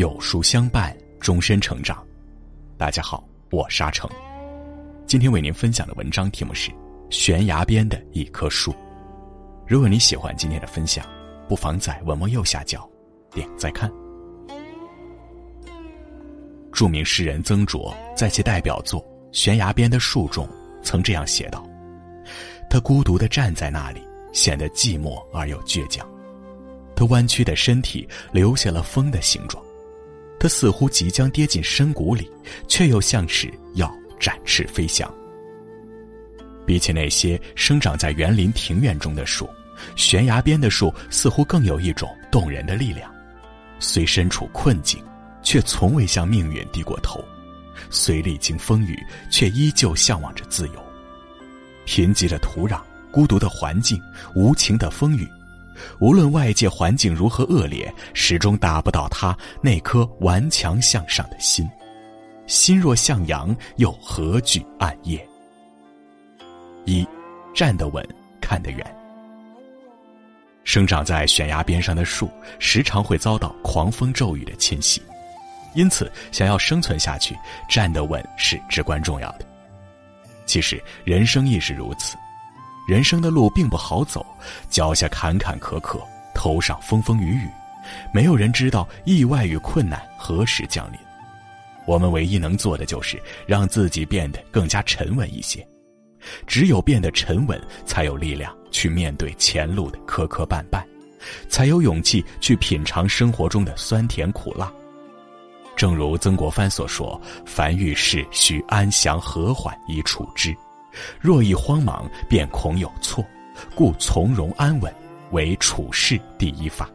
有书相伴，终身成长。大家好，我沙成。今天为您分享的文章题目是《悬崖边的一棵树》。如果你喜欢今天的分享，不妨在文末右下角点再看。著名诗人曾卓在其代表作《悬崖边的树》中曾这样写道：“他孤独的站在那里，显得寂寞而又倔强。他弯曲的身体留下了风的形状。”他似乎即将跌进深谷里，却又像是要展翅飞翔。比起那些生长在园林庭院中的树，悬崖边的树似乎更有一种动人的力量。虽身处困境，却从未向命运低过头；虽历经风雨，却依旧向往着自由。贫瘠的土壤，孤独的环境，无情的风雨。无论外界环境如何恶劣，始终打不倒他那颗顽强向上的心。心若向阳，又何惧暗夜？一，站得稳，看得远。生长在悬崖边上的树，时常会遭到狂风骤雨的侵袭，因此，想要生存下去，站得稳是至关重要的。其实，人生亦是如此。人生的路并不好走，脚下坎坎坷坷，头上风风雨雨，没有人知道意外与困难何时降临。我们唯一能做的就是让自己变得更加沉稳一些。只有变得沉稳，才有力量去面对前路的磕磕绊绊，才有勇气去品尝生活中的酸甜苦辣。正如曾国藩所说：“凡遇事，须安详和缓以处之。”若一慌忙，便恐有错，故从容安稳为处事第一法。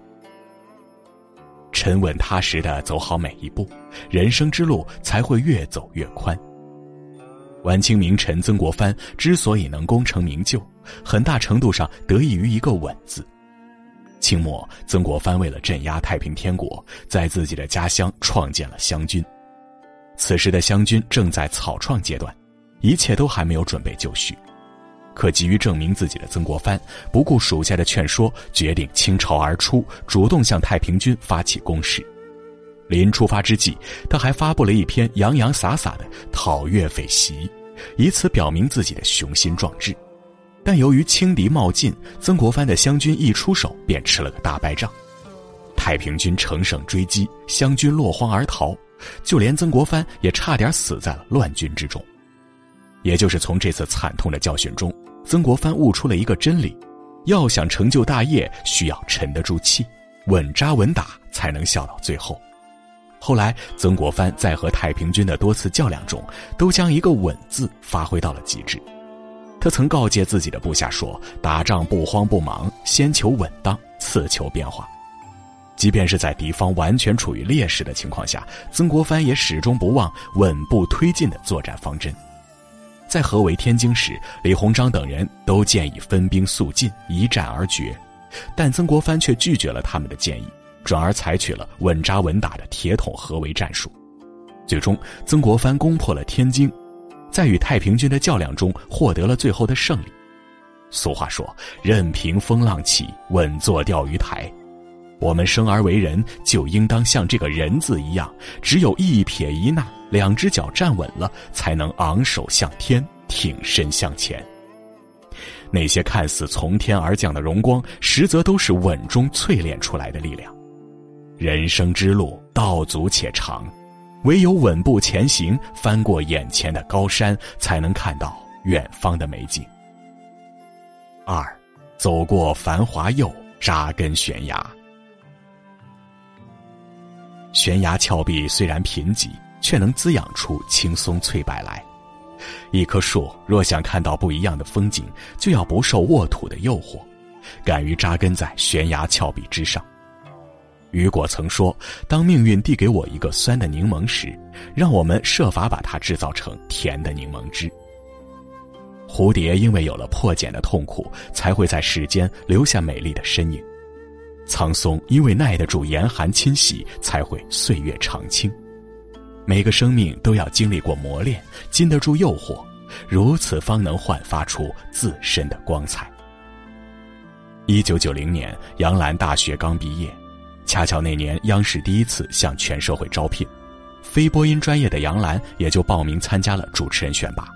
沉稳踏实的走好每一步，人生之路才会越走越宽。晚清名臣曾国藩之所以能功成名就，很大程度上得益于一个“稳”字。清末，曾国藩为了镇压太平天国，在自己的家乡创建了湘军。此时的湘军正在草创阶段。一切都还没有准备就绪，可急于证明自己的曾国藩不顾属下的劝说，决定倾巢而出，主动向太平军发起攻势。临出发之际，他还发布了一篇洋洋洒洒的讨粤匪檄，以此表明自己的雄心壮志。但由于轻敌冒进，曾国藩的湘军一出手便吃了个大败仗，太平军乘胜追击，湘军落荒而逃，就连曾国藩也差点死在了乱军之中。也就是从这次惨痛的教训中，曾国藩悟出了一个真理：要想成就大业，需要沉得住气，稳扎稳打，才能笑到最后。后来，曾国藩在和太平军的多次较量中，都将一个“稳”字发挥到了极致。他曾告诫自己的部下说：“打仗不慌不忙，先求稳当，次求变化。”即便是在敌方完全处于劣势的情况下，曾国藩也始终不忘稳步推进的作战方针。在合围天津时，李鸿章等人都建议分兵速进，一战而决，但曾国藩却拒绝了他们的建议，转而采取了稳扎稳打的铁桶合围战术。最终，曾国藩攻破了天津，在与太平军的较量中获得了最后的胜利。俗话说：“任凭风浪起，稳坐钓鱼台。”我们生而为人，就应当像这个人字一样，只有一撇一捺，两只脚站稳了，才能昂首向天，挺身向前。那些看似从天而降的荣光，实则都是稳中淬炼出来的力量。人生之路道阻且长，唯有稳步前行，翻过眼前的高山，才能看到远方的美景。二，走过繁华又扎根悬崖。悬崖峭壁虽然贫瘠，却能滋养出青松翠柏来。一棵树若想看到不一样的风景，就要不受沃土的诱惑，敢于扎根在悬崖峭壁之上。雨果曾说：“当命运递给我一个酸的柠檬时，让我们设法把它制造成甜的柠檬汁。”蝴蝶因为有了破茧的痛苦，才会在世间留下美丽的身影。苍松因为耐得住严寒侵袭，才会岁月长青。每个生命都要经历过磨练，经得住诱惑，如此方能焕发出自身的光彩。一九九零年，杨澜大学刚毕业，恰巧那年央视第一次向全社会招聘，非播音专业的杨澜也就报名参加了主持人选拔。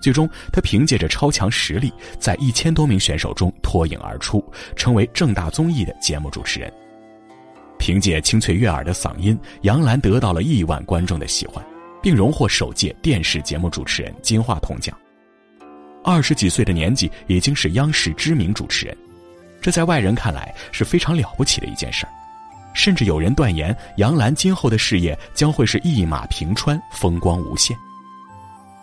最终，她凭借着超强实力，在一千多名选手中脱颖而出，成为正大综艺的节目主持人。凭借清脆悦耳的嗓音，杨澜得到了亿万观众的喜欢，并荣获首届电视节目主持人金话筒奖。二十几岁的年纪，已经是央视知名主持人，这在外人看来是非常了不起的一件事儿。甚至有人断言，杨澜今后的事业将会是一马平川，风光无限。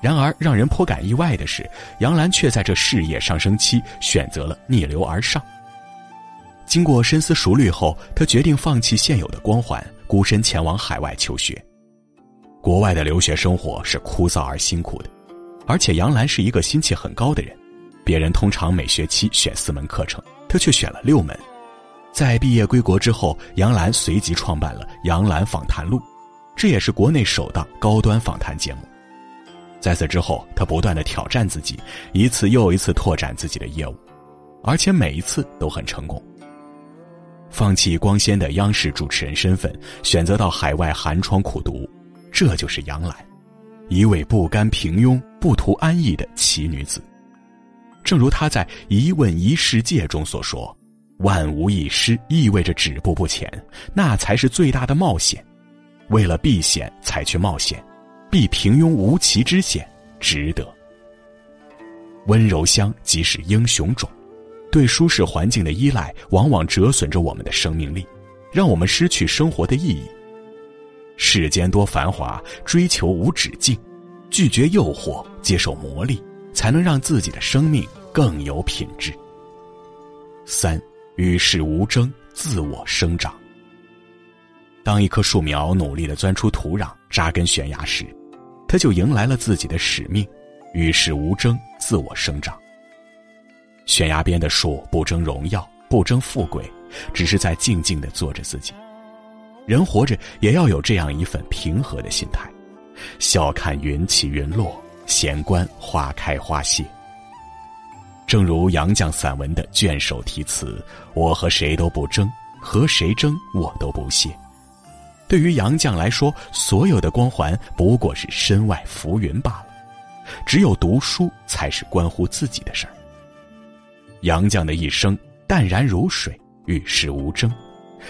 然而，让人颇感意外的是，杨澜却在这事业上升期选择了逆流而上。经过深思熟虑后，他决定放弃现有的光环，孤身前往海外求学。国外的留学生活是枯燥而辛苦的，而且杨澜是一个心气很高的人。别人通常每学期选四门课程，他却选了六门。在毕业归国之后，杨澜随即创办了《杨澜访谈录》，这也是国内首档高端访谈节目。在此之后，他不断的挑战自己，一次又一次拓展自己的业务，而且每一次都很成功。放弃光鲜的央视主持人身份，选择到海外寒窗苦读，这就是杨澜，一位不甘平庸、不图安逸的奇女子。正如她在《一问一世界》中所说：“万无一失意味着止步不前，那才是最大的冒险。为了避险才去冒险。”避平庸无奇之险，值得。温柔乡即是英雄冢，对舒适环境的依赖，往往折损着我们的生命力，让我们失去生活的意义。世间多繁华，追求无止境，拒绝诱惑，接受磨砺，才能让自己的生命更有品质。三与世无争，自我生长。当一棵树苗努力的钻出土壤，扎根悬崖时，它就迎来了自己的使命，与世无争，自我生长。悬崖边的树不争荣耀，不争富贵，只是在静静的做着自己。人活着也要有这样一份平和的心态，笑看云起云落，闲观花开花谢。正如杨绛散文的卷首题词：“我和谁都不争，和谁争我都不屑。”对于杨绛来说，所有的光环不过是身外浮云罢了，只有读书才是关乎自己的事儿。杨绛的一生淡然如水，与世无争，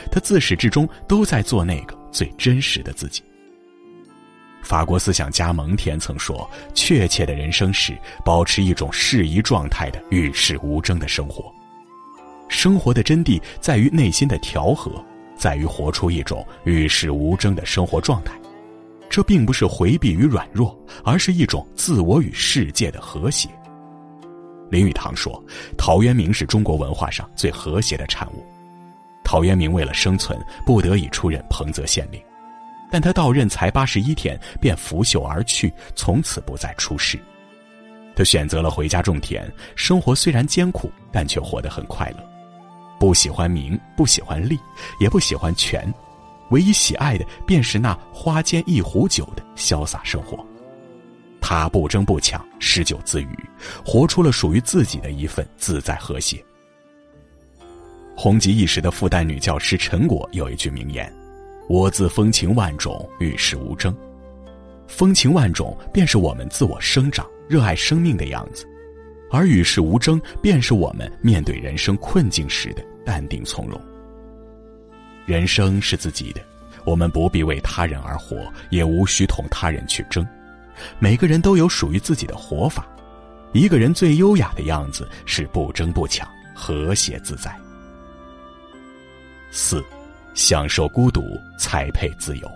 他自始至终都在做那个最真实的自己。法国思想家蒙田曾说：“确切的人生是保持一种适宜状态的与世无争的生活。生活的真谛在于内心的调和。”在于活出一种与世无争的生活状态，这并不是回避与软弱，而是一种自我与世界的和谐。林语堂说：“陶渊明是中国文化上最和谐的产物。”陶渊明为了生存，不得已出任彭泽县令，但他到任才八十一天，便拂袖而去，从此不再出仕。他选择了回家种田，生活虽然艰苦，但却活得很快乐。不喜欢名，不喜欢利，也不喜欢权，唯一喜爱的便是那花间一壶酒的潇洒生活。他不争不抢，诗酒自娱，活出了属于自己的一份自在和谐。红极一时的复旦女教师陈果有一句名言：“我自风情万种，与世无争。”风情万种便是我们自我生长、热爱生命的样子。而与世无争，便是我们面对人生困境时的淡定从容。人生是自己的，我们不必为他人而活，也无需同他人去争。每个人都有属于自己的活法。一个人最优雅的样子是不争不抢，和谐自在。四，享受孤独，才配自由。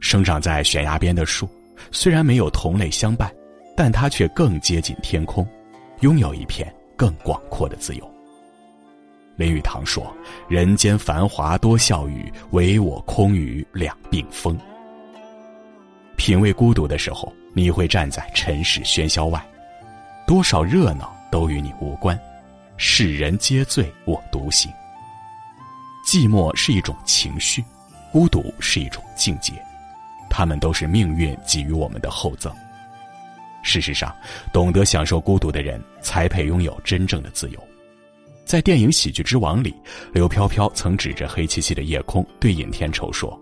生长在悬崖边的树，虽然没有同类相伴。但它却更接近天空，拥有一片更广阔的自由。林语堂说：“人间繁华多笑语，唯我空余两鬓风。”品味孤独的时候，你会站在尘世喧嚣外，多少热闹都与你无关，世人皆醉我独醒。寂寞是一种情绪，孤独是一种境界，他们都是命运给予我们的厚赠。事实上，懂得享受孤独的人，才配拥有真正的自由。在电影《喜剧之王》里，刘飘飘曾指着黑漆漆的夜空对尹天仇说：“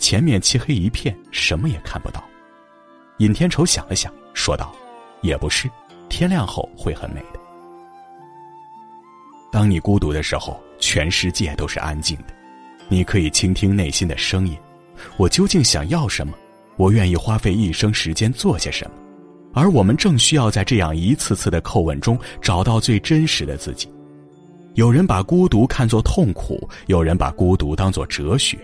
前面漆黑一片，什么也看不到。”尹天仇想了想，说道：“也不是，天亮后会很美的。当你孤独的时候，全世界都是安静的，你可以倾听内心的声音。我究竟想要什么？我愿意花费一生时间做些什么？而我们正需要在这样一次次的叩问中，找到最真实的自己。”有人把孤独看作痛苦，有人把孤独当作哲学。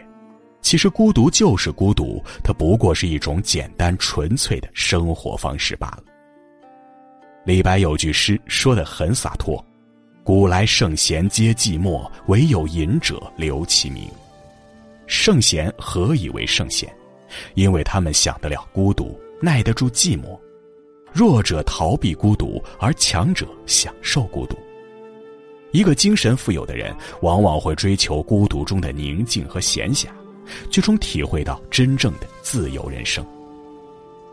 其实孤独就是孤独，它不过是一种简单纯粹的生活方式罢了。李白有句诗说得很洒脱：“古来圣贤皆寂寞，唯有饮者留其名。”圣贤何以为圣贤？因为他们享得了孤独，耐得住寂寞。弱者逃避孤独，而强者享受孤独。一个精神富有的人，往往会追求孤独中的宁静和闲暇，最终体会到真正的自由人生。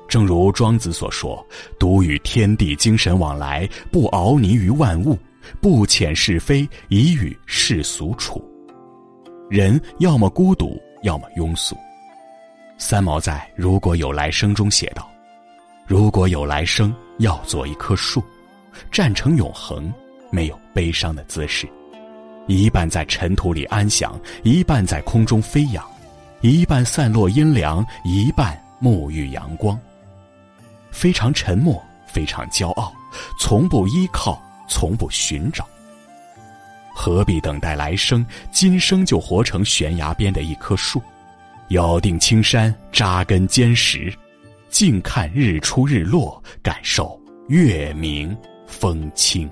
正如庄子所说：“独与天地精神往来，不熬泥于万物，不遣是非，以与世俗处。”人要么孤独，要么庸俗。三毛在《如果有来生》中写道：“如果有来生，要做一棵树，站成永恒。”没有悲伤的姿势，一半在尘土里安详，一半在空中飞扬，一半散落阴凉，一半沐浴阳光。非常沉默，非常骄傲，从不依靠，从不寻找。何必等待来生？今生就活成悬崖边的一棵树，咬定青山，扎根坚实，静看日出日落，感受月明风清。